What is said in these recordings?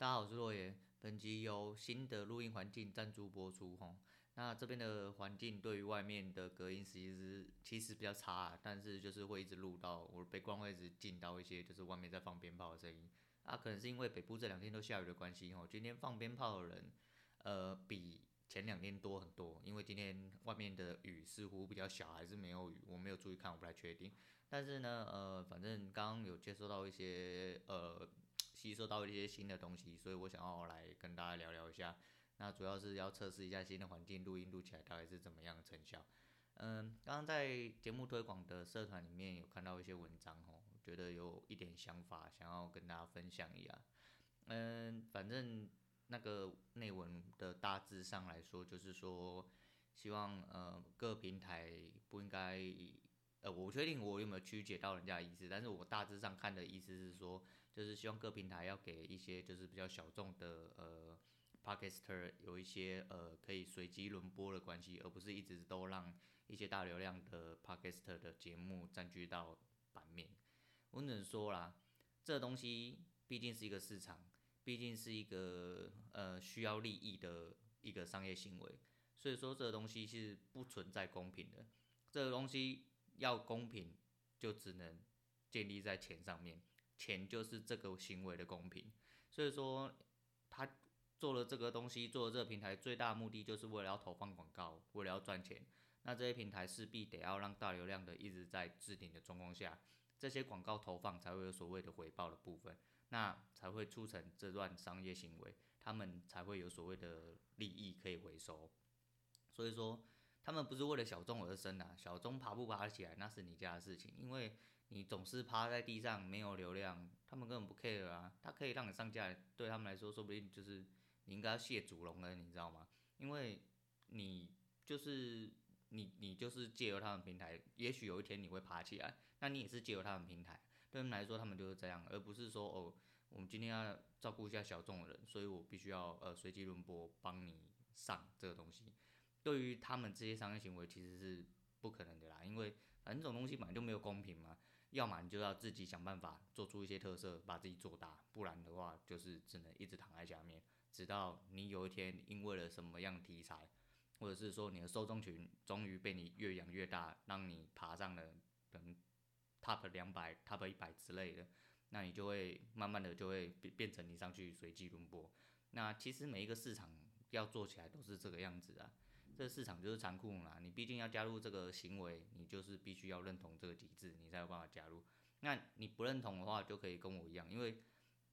大家好，我是洛爷。本集由新的录音环境赞助播出吼。那这边的环境对于外面的隔音其实其实比较差，但是就是会一直录到我被光会一直进到一些就是外面在放鞭炮的声音。啊，可能是因为北部这两天都下雨的关系吼，今天放鞭炮的人呃比前两天多很多。因为今天外面的雨似乎比较小，还是没有雨，我没有注意看，我不太确定。但是呢，呃，反正刚刚有接收到一些呃。吸收到一些新的东西，所以我想要来跟大家聊聊一下。那主要是要测试一下新的环境录音录起来大概是怎么样的成效。嗯，刚刚在节目推广的社团里面有看到一些文章吼，觉得有一点想法想要跟大家分享一下。嗯，反正那个内文的大致上来说，就是说希望呃各平台不应该。呃，我不确定我有没有曲解到人家的意思，但是我大致上看的意思是说，就是希望各平台要给一些就是比较小众的呃 Podcaster 有一些呃可以随机轮播的关系，而不是一直都让一些大流量的 Podcaster 的节目占据到版面。我只能说啦，这东西毕竟是一个市场，毕竟是一个呃需要利益的一个商业行为，所以说这东西是不存在公平的，这个东西。要公平，就只能建立在钱上面，钱就是这个行为的公平。所以说，他做了这个东西，做了这个平台，最大的目的就是为了要投放广告，为了要赚钱。那这些平台势必得要让大流量的一直在置顶的状况下，这些广告投放才会有所谓的回报的部分，那才会促成这段商业行为，他们才会有所谓的利益可以回收。所以说。他们不是为了小众而生的，小众爬不爬起来那是你家的事情，因为你总是趴在地上没有流量，他们根本不 care 啊。他可以让你上架，对他们来说说不定就是你应该要谢主隆了，你知道吗？因为你就是你你就是借由他们平台，也许有一天你会爬起来，那你也是借由他们平台，对他们来说他们就是这样，而不是说哦，我们今天要照顾一下小众的人，所以我必须要呃随机轮播帮你上这个东西。对于他们这些商业行为，其实是不可能的啦，因为反正这种东西本来就没有公平嘛，要么你就要自己想办法做出一些特色，把自己做大，不然的话就是只能一直躺在下面，直到你有一天因为了什么样题材，或者是说你的受众群终于被你越养越大，让你爬上了可能 top 两百、top 一百之类的，那你就会慢慢的就会变变成你上去随机轮播。那其实每一个市场要做起来都是这个样子啊。这市场就是残酷嘛，你毕竟要加入这个行为，你就是必须要认同这个机制，你才有办法加入。那你不认同的话，就可以跟我一样，因为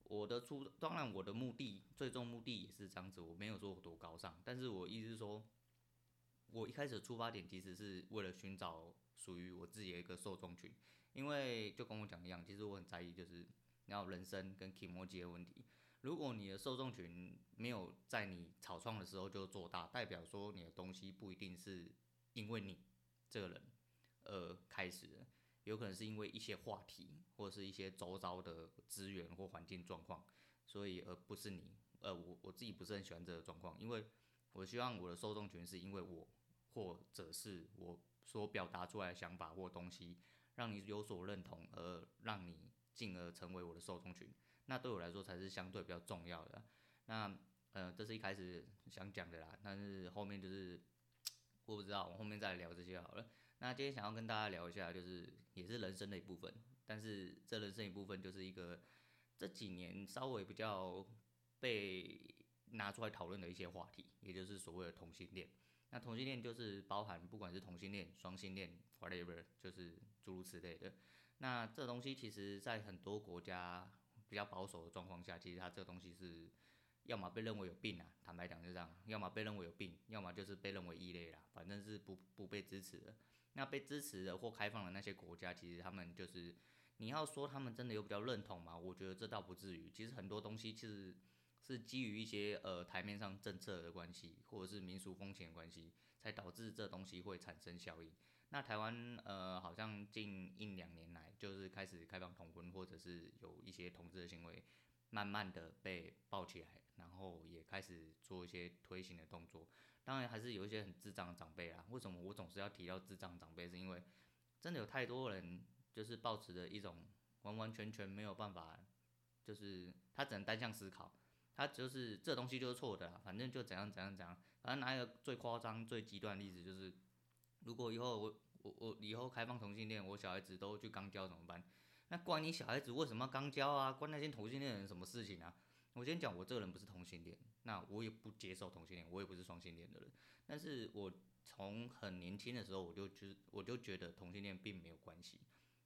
我的出，当然我的目的，最终目的也是这样子，我没有说我多高尚，但是我意思是说，我一开始出发点其实是为了寻找属于我自己的一个受众群，因为就跟我讲一样，其实我很在意就是然后人生跟 kimoji 的问题。如果你的受众群没有在你草创的时候就做大，代表说你的东西不一定是因为你这个人而开始的，有可能是因为一些话题或者是一些周遭的资源或环境状况，所以而不是你。呃，我我自己不是很喜欢这个状况，因为我希望我的受众群是因为我或者是我所表达出来的想法或东西让你有所认同，而让你进而成为我的受众群。那对我来说才是相对比较重要的。那呃，这是一开始想讲的啦，但是后面就是我不知道，我后面再聊这些好了。那今天想要跟大家聊一下，就是也是人生的一部分，但是这人生一部分就是一个这几年稍微比较被拿出来讨论的一些话题，也就是所谓的同性恋。那同性恋就是包含不管是同性恋、双性恋，whatever，就是诸如此类的。那这东西其实在很多国家。比较保守的状况下，其实它这个东西是要么被认为有病啊，坦白讲就这样，要么被认为有病，要么就是被认为异类啦，反正是不不被支持的。那被支持的或开放的那些国家，其实他们就是你要说他们真的有比较认同吗？我觉得这倒不至于。其实很多东西其实是基于一些呃台面上政策的关系，或者是民俗风情的关系，才导致这东西会产生效应。那台湾呃，好像近一两年来就是开始开放同婚，或者是有一些同志的行为，慢慢的被抱起来，然后也开始做一些推行的动作。当然还是有一些很智障的长辈啦。为什么我总是要提到智障长辈？是因为真的有太多人就是抱持着一种完完全全没有办法，就是他只能单向思考，他就是这东西就是错的啦，反正就怎样怎样怎样。反正拿一个最夸张、最极端的例子，就是如果以后我我我以后开放同性恋，我小孩子都去肛交怎么办？那关你小孩子为什么要肛交啊？关那些同性恋人什么事情啊？我先讲，我这个人不是同性恋，那我也不接受同性恋，我也不是双性恋的人。但是我从很年轻的时候，我就觉我就觉得同性恋并没有关系。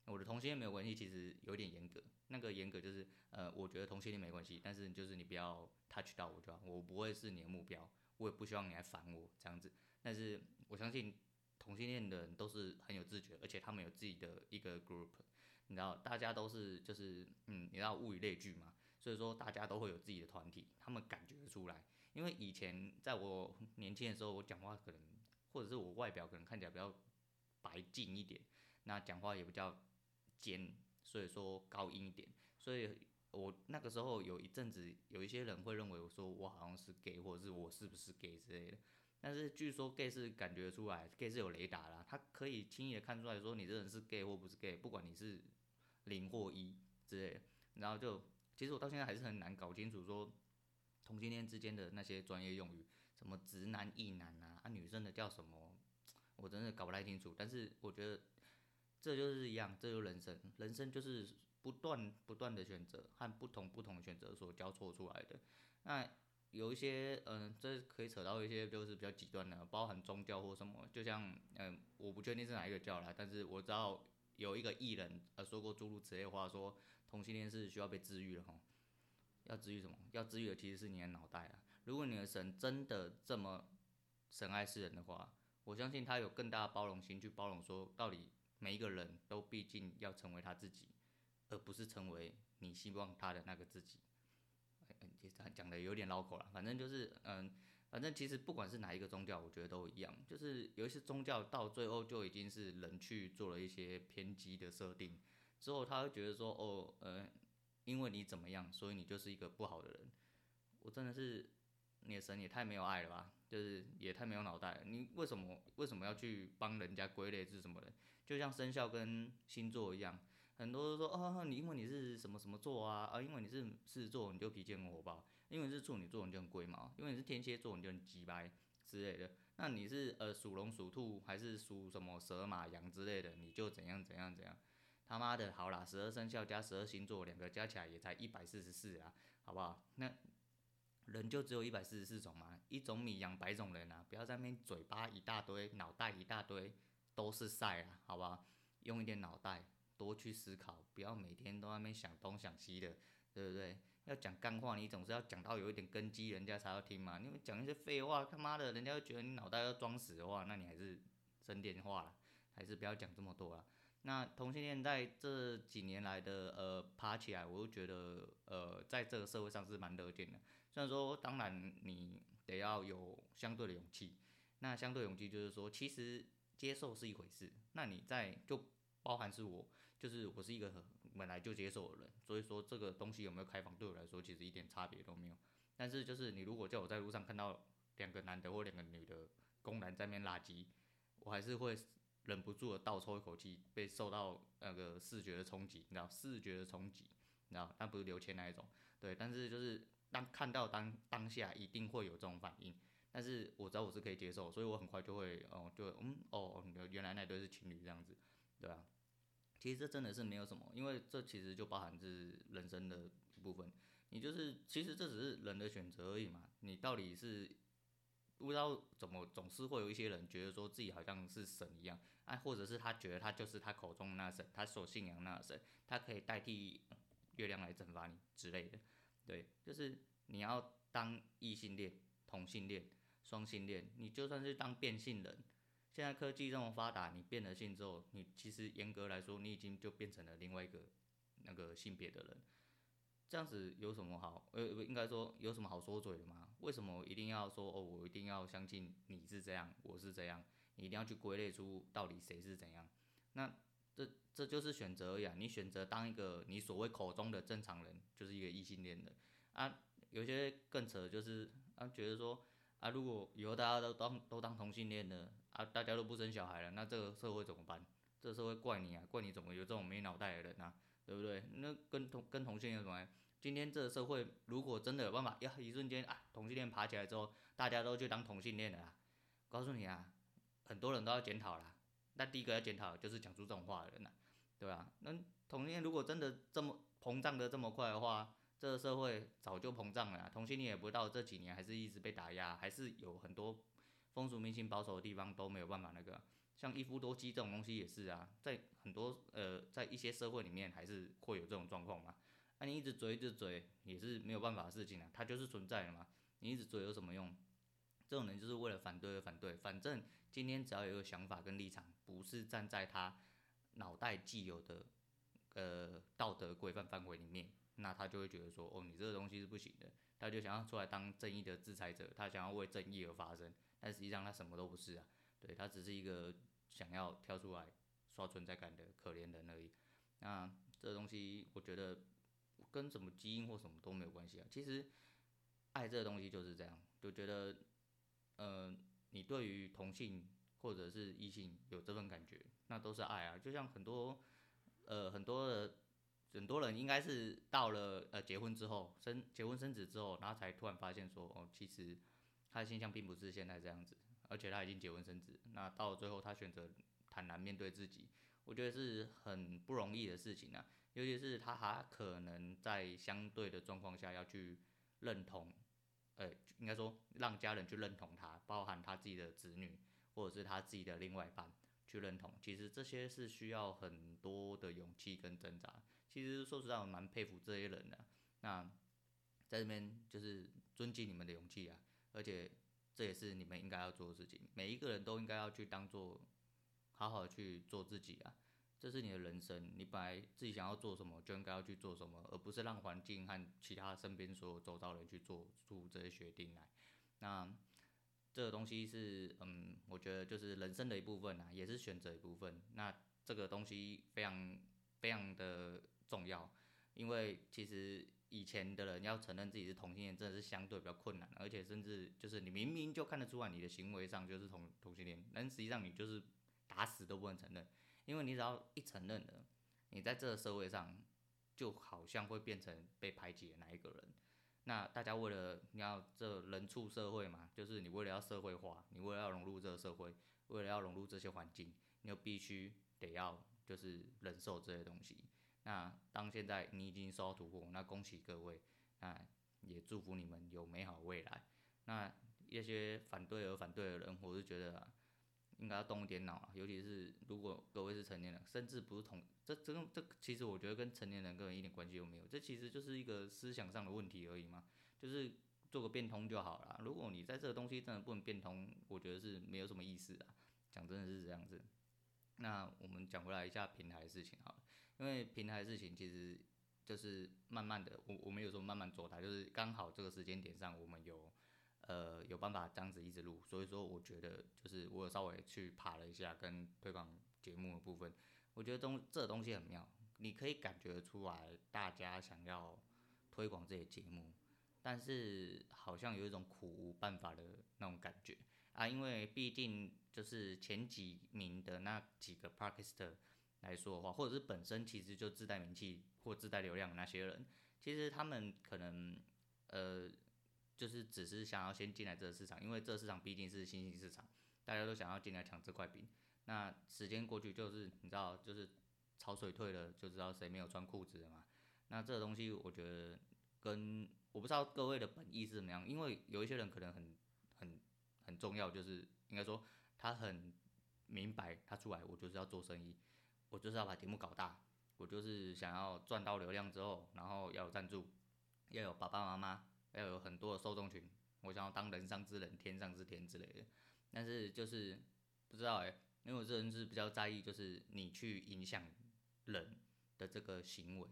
我的同性恋没有关系，其实有点严格。那个严格就是，呃，我觉得同性恋没关系，但是就是你不要 touch 到我就好，我不会是你的目标，我也不希望你来烦我这样子。但是我相信同性恋的人都是很有自觉，而且他们有自己的一个 group。你知道，大家都是就是嗯，你知道物以类聚嘛，所以说大家都会有自己的团体，他们感觉出来。因为以前在我年轻的时候，我讲话可能或者是我外表可能看起来比较白净一点，那讲话也比较尖，所以说高音一点。所以我那个时候有一阵子，有一些人会认为我说我好像是 gay，或者是我是不是 gay 之类的。但是据说 gay 是感觉出来，gay 是有雷达啦，他可以轻易的看出来说你这人是 gay 或不是 gay，不管你是。零或一之类的，然后就其实我到现在还是很难搞清楚说同性恋之间的那些专业用语，什么直男、异男啊，啊女生的叫什么，我真的搞不太清楚。但是我觉得这就是一样，这就是人生，人生就是不断不断的选择和不同不同的选择所交错出来的。那有一些嗯、这可以扯到一些就是比较极端的，包含宗教或什么，就像嗯、我不确定是哪一个教啦，但是我知道。有一个艺人呃说过诸如此类话，说同性恋是需要被治愈的吼，要治愈什么？要治愈的其实是你的脑袋啊。如果你的神真的这么神爱世人的话，我相信他有更大的包容心去包容说，到底每一个人都毕竟要成为他自己，而不是成为你希望他的那个自己。其实讲的有点绕口了，反正就是嗯。反正其实不管是哪一个宗教，我觉得都一样，就是有一些宗教到最后就已经是人去做了一些偏激的设定，之后他会觉得说，哦，呃，因为你怎么样，所以你就是一个不好的人。我真的是，你的神也太没有爱了吧，就是也太没有脑袋了。你为什么为什么要去帮人家归类是什么人？就像生肖跟星座一样，很多人说，哦，你因为你是什么什么座啊，啊，因为你是狮子座，你就脾气很火爆。因为是处女座，你就很龟毛；因为你是天蝎座，你就很鸡掰之类的。那你是呃属龙、属兔，还是属什么蛇、马、羊之类的，你就怎样怎样怎样。他妈的，好啦，十二生肖加十二星座，两个加起来也才一百四十四啊，好不好？那人就只有一百四十四种嘛，一种米养百种人啊！不要在那边嘴巴一大堆，脑袋一大堆，都是晒啊，好不好？用一点脑袋，多去思考，不要每天都在那边想东想西的，对不对？要讲干话，你总是要讲到有一点根基，人家才要听嘛。你们讲一些废话，他妈的，人家会觉得你脑袋要装死的话，那你还是省点话了，还是不要讲这么多了。那同性恋在这几年来的呃爬起来，我就觉得呃在这个社会上是蛮乐见的。虽然说，当然你得要有相对的勇气。那相对勇气就是说，其实接受是一回事。那你在就包含是我，就是我是一个很。本来就接受的人，所以说这个东西有没有开放，对我来说其实一点差别都没有。但是就是你如果叫我在路上看到两个男的或两个女的公然在那边拉鸡，我还是会忍不住的倒抽一口气，被受到那个视觉的冲击，你知道视觉的冲击，你知道，但不是刘谦那一种，对。但是就是当看到当当下一定会有这种反应，但是我知道我是可以接受，所以我很快就会哦，就嗯哦，原来那对是情侣这样子，对吧？其实这真的是没有什么，因为这其实就包含是人生的一部分。你就是其实这只是人的选择而已嘛。你到底是不知道怎么，总是会有一些人觉得说自己好像是神一样，啊，或者是他觉得他就是他口中那神，他所信仰那神，他可以代替月亮来惩罚你之类的。对，就是你要当异性恋、同性恋、双性恋，你就算是当变性人。现在科技这么发达，你变了性之后，你其实严格来说，你已经就变成了另外一个那个性别的人。这样子有什么好？呃，应该说有什么好说嘴的吗？为什么一定要说哦？我一定要相信你是这样，我是这样，你一定要去归类出到底谁是怎样？那这这就是选择而已啊！你选择当一个你所谓口中的正常人，就是一个异性恋的啊。有些更扯，就是啊，觉得说啊，如果以后大家都当都当同性恋的。啊，大家都不生小孩了，那这个社会怎么办？这社会怪你啊，怪你怎么有这种没脑袋的人啊，对不对？那跟同跟同性有什么？今天这个社会如果真的有办法，呀，一瞬间啊，同性恋爬起来之后，大家都去当同性恋了啦，告诉你啊，很多人都要检讨啦。那第一个要检讨就是讲出这种话的人呐，对吧？那同性恋如果真的这么膨胀的这么快的话，这个社会早就膨胀了。同性恋也不到这几年，还是一直被打压，还是有很多风俗民情保守的地方都没有办法那个。像一夫多妻这种东西也是啊，在很多呃，在一些社会里面还是会有这种状况嘛。那、你一直追一直追也是没有办法的事情啊，它就是存在的嘛。你一直追有什么用？这种人就是为了反对而反对，反正今天只要有一个想法跟立场，不是站在他脑袋既有的呃道德规范范围里面，那他就会觉得说，哦，你这个东西是不行的，他就想要出来当正义的制裁者，他想要为正义而发声，但实际上他什么都不是啊，对，他只是一个想要跳出来刷存在感的可怜人而已。那这东西我觉得跟什么基因或什么都没有关系啊，其实爱这个东西就是这样，就觉得。呃，你对于同性或者是异性有这份感觉，那都是爱啊。就像很多，呃，很多的很多人应该是到了呃结婚之后，生结婚生子之后，然后才突然发现说，哦，其实他的形象并不是现在这样子，而且他已经结婚生子。那到了最后，他选择坦然面对自己，我觉得是很不容易的事情啊。尤其是他还可能在相对的状况下要去认同。呃，应该说让家人去认同他，包含他自己的子女或者是他自己的另外一半去认同，其实这些是需要很多的勇气跟挣扎。其实说实在，我蛮佩服这些人的。那在这边就是尊敬你们的勇气啊，而且这也是你们应该要做的事情。每一个人都应该要去当做好好去做自己啊。这是你的人生，你本来自己想要做什么，就应该要去做什么，而不是让环境和其他身边所有周遭人去做出这些决定来。那这个东西是，嗯，我觉得就是人生的一部分啊，也是选择一部分。那这个东西非常非常的重要，因为其实以前的人要承认自己是同性恋，真的是相对比较困难，而且甚至就是你明明就看得出来你的行为上就是同同性恋，但实际上你就是打死都不能承认。因为你只要一承认了，你在这个社会上就好像会变成被排挤的那一个人。那大家为了你要这人畜社会嘛，就是你为了要社会化，你为了要融入这个社会，为了要融入这些环境，你就必须得要就是忍受这些东西。那当现在你已经收到突破，那恭喜各位，那也祝福你们有美好未来。那一些反对而反对的人，我是觉得啊。应该要动一点脑啊，尤其是如果各位是成年人，甚至不是同这这这其实我觉得跟成年人根本一点关系都没有，这其实就是一个思想上的问题而已嘛，就是做个变通就好了。如果你在这个东西真的不能变通，我觉得是没有什么意思啊。讲真的是这样子。那我们讲回来一下平台的事情好了，因为平台的事情其实就是慢慢的，我我们有时候慢慢做它，就是刚好这个时间点上我们有。呃，有办法这样子一直录，所以说我觉得就是我有稍微去爬了一下跟推广节目的部分，我觉得东这东西很妙，你可以感觉出来大家想要推广这些节目，但是好像有一种苦无办法的那种感觉啊，因为毕竟就是前几名的那几个 Podcaster 来说的话，或者是本身其实就自带名气或自带流量的那些人，其实他们可能呃。就是只是想要先进来这个市场，因为这个市场毕竟是新兴市场，大家都想要进来抢这块饼。那时间过去，就是你知道，就是潮水退了，就知道谁没有穿裤子了嘛。那这个东西，我觉得跟我不知道各位的本意是怎么样，因为有一些人可能很很很重要，就是应该说他很明白，他出来我就是要做生意，我就是要把节目搞大，我就是想要赚到流量之后，然后要有赞助，要有爸爸妈妈。要有很多的受众群，我想要当人上之人，天上之天之类的，但是就是不知道哎、因为我这人是比较在意，就是你去影响人的这个行为，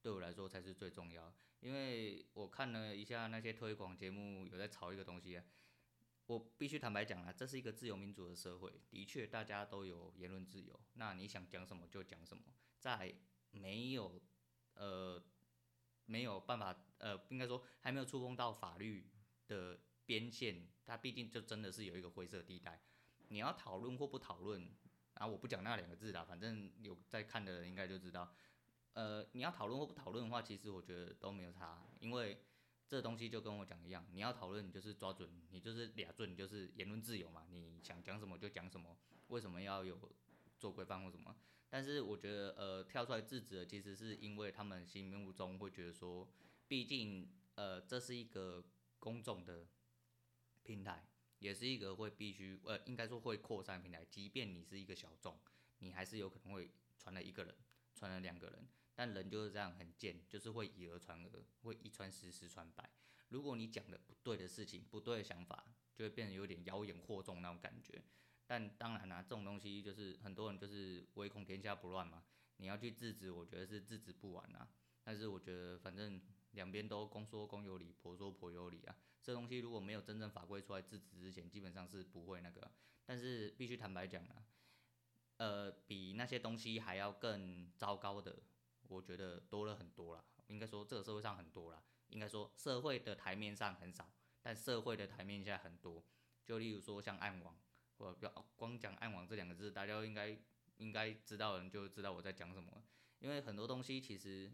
对我来说才是最重要。因为我看了一下那些推广节目，有在炒一个东西啊，我必须坦白讲啦，这是一个自由民主的社会，的确大家都有言论自由，那你想讲什么就讲什么，在没有呃。没有办法，呃，应该说还没有触碰到法律的边线，它毕竟就真的是有一个灰色地带。你要讨论或不讨论，啊我不讲那两个字啦，反正有在看的人应该就知道，呃，你要讨论或不讨论的话，其实我觉得都没有差，因为这东西就跟我讲一样，你要讨论，你就是抓准，你就是俩准，你就是言论自由嘛，你想讲什么就讲什么，为什么要有做规范或什么？但是我觉得，呃，跳出来制止的，其实是因为他们心目中会觉得说，毕竟，呃，这是一个公众的平台，也是一个会必须，呃，应该说会扩散平台，即便你是一个小众，你还是有可能会传了一个人，传了两个人，但人就是这样很贱，就是会以讹传讹，会一传十，十传百。如果你讲的不对的事情，不对的想法，就会变得有点妖言惑众那种感觉。但当然啦、这种东西就是很多人就是唯恐天下不乱嘛。你要去制止，我觉得是制止不完啊。但是我觉得反正两边都公说公有理，婆说婆有理啊。这东西如果没有真正法规出来制止之前，基本上是不会那个。但是必须坦白讲啊，呃，比那些东西还要更糟糕的，我觉得多了很多了。应该说这个社会上很多了，应该说社会的台面上很少，但社会的台面下很多。就例如说像暗网。我不要光讲暗网这两个字，大家应该应该知道的人就知道我在讲什么。因为很多东西其实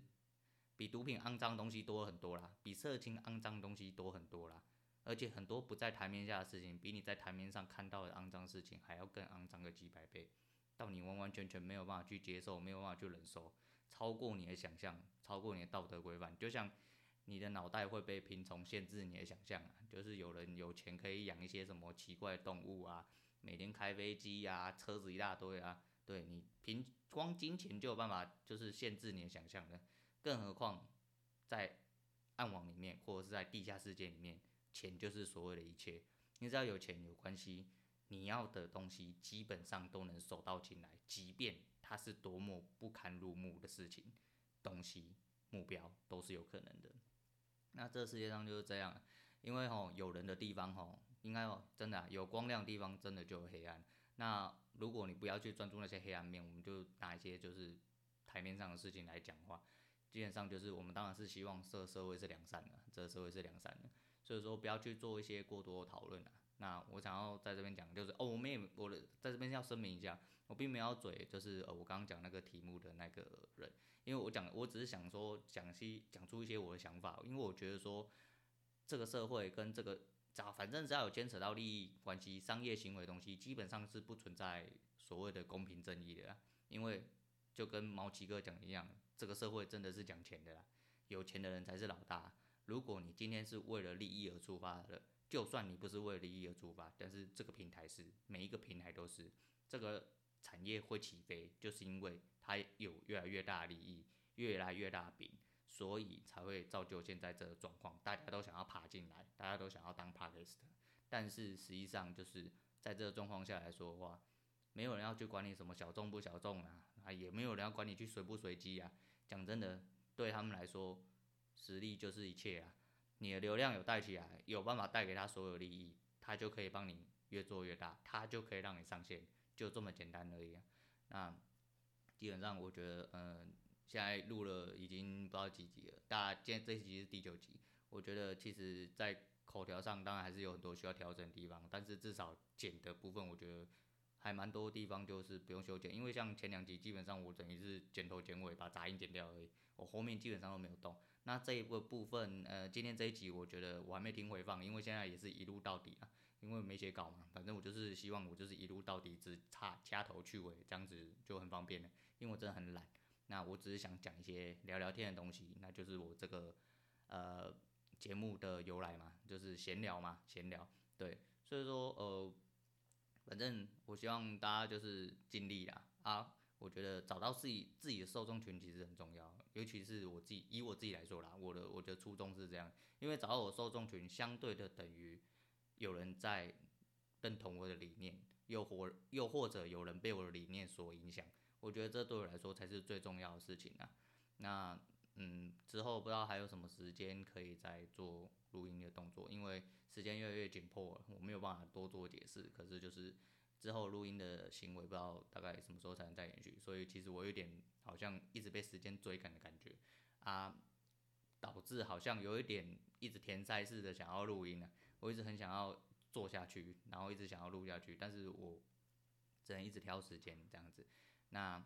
比毒品肮脏东西多很多啦，比色情肮脏东西多很多啦。而且很多不在台面下的事情，比你在台面上看到的肮脏事情还要更肮脏个几百倍，到你完完全全没有办法去接受，没有办法去忍受，超过你的想象，超过你的道德规范。就像你的脑袋会被贫穷限制你的想象啊，就是有人有钱可以养一些什么奇怪的动物啊。每天开飞机呀、车子一大堆啊，对你凭光金钱就有办法，就是限制你的想象的，更何况在暗网里面或者是在地下世界里面，钱就是所谓的一切。你只要有钱有关系，你要的东西基本上都能手到擒来，即便它是多么不堪入目的事情，东西目标都是有可能的。那这世界上就是这样，因为吼有人的地方吼。应该哦，真的，有光亮的地方，真的就有黑暗。那如果你不要去专注那些黑暗面，我们就拿一些就是台面上的事情来讲话。基本上就是我们当然是希望这个社会是良善的，这个社会是良善的，所以说不要去做一些过多的讨论啊。那我想要在这边讲，就是哦，我们也我的在这边要声明一下，我并没有要嘴，就是呃我刚刚讲那个题目的那个人，因为我讲我只是想说讲些讲出一些我的想法，因为我觉得说这个社会跟这个。只要反正只要有牵扯到利益关系、商业行为的东西，基本上是不存在所谓的公平正义的啦。因为就跟毛奇哥讲一样，这个社会真的是讲钱的啦，有钱的人才是老大。如果你今天是为了利益而出发的，就算你不是为了利益而出发，但是这个平台是，每一个平台都是，这个产业会起飞，就是因为它有越来越大的利益，越来越大饼。所以才会造就现在这个状况，大家都想要爬进来，大家都想要当 Podcast，但是实际上就是在这个状况下来说的话，没有人要去管你什么小众不小众啊，啊也没有人要管你去随不随机啊。讲真的，对他们来说，实力就是一切啊。你的流量有带起来，有办法带给他所有利益，他就可以帮你越做越大，他就可以让你上线，就这么简单而已啊。那基本上我觉得，嗯、现在录了已经不知道几集了，大家今天这一集是第九集。我觉得其实，在口条上当然还是有很多需要调整的地方，但是至少剪的部分，我觉得还蛮多地方就是不用修剪，因为像前两集基本上我等于是剪头剪尾把杂音剪掉而已，我后面基本上都没有动。那这一个部分，呃，今天这一集我觉得我还没听回放，因为现在也是一路到底啊，因为没写稿嘛，反正我就是希望我就是一路到底，只差掐头去尾，这样子就很方便了，因为我真的很懒。那我只是想讲一些聊聊天的东西，那就是我这个呃节目的由来嘛，就是闲聊嘛，闲聊。对，所以说呃，反正我希望大家就是尽力啦啊，我觉得找到自己自己的受众群其实很重要，尤其是我自己以我自己来说啦，我的我的初衷是这样，因为找到我受众群，相对的等于有人在认同我的理念，又或又或者有人被我的理念所影响。我觉得这对我来说才是最重要的事情啊。那嗯，之后不知道还有什么时间可以再做录音的动作，因为时间越来越紧迫了，我没有办法多做解释。可是就是之后录音的行为，不知道大概什么时候才能再延续。所以其实我有点好像一直被时间追赶的感觉啊，导致好像有一点一直填塞式的想要录音啊。我一直很想要做下去，然后一直想要录下去，但是我只能一直挑时间这样子。那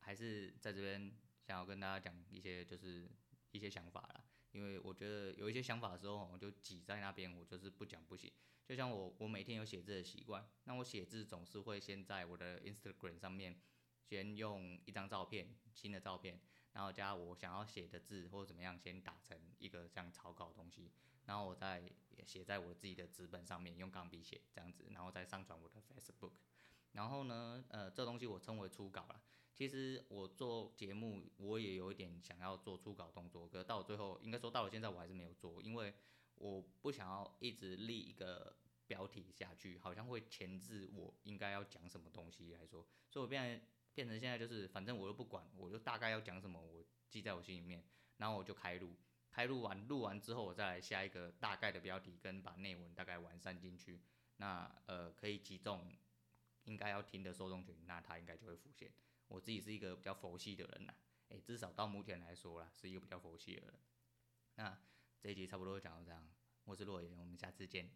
还是在这边想要跟大家讲一些就是一些想法啦。因为我觉得有一些想法的时候，我就挤在那边，我就是不讲不行。就像我，我每天有写字的习惯，那我写字总是会先在我的 Instagram 上面，先用一张照片，新的照片，然后加我想要写的字或者怎么样，先打成一个这样草稿东西，然后我再写在我自己的纸本上面，用钢笔写这样子，然后再上传我的 Facebook。然后呢，呃，这东西我称为初稿啦。其实我做节目，我也有一点想要做初稿动作，可到最后，应该说到了现在，我还是没有做，因为。我不想要一直立一个标题下去，好像会钳制我应该要讲什么东西来说，所以我变变成现在就是，反正我又不管，我就大概要讲什么，我记在我心里面，然后我就开录，开录完录完之后，我再来下一个大概的标题，跟把内文大概完善进去，那呃可以击中应该要听的受众群，那它应该就会浮现。我自己是一个比较佛系的人呐，诶，至少到目前来说啦，是一个比较佛系的人，那。这一集差不多讲到这样，我是洛言，我们下次见。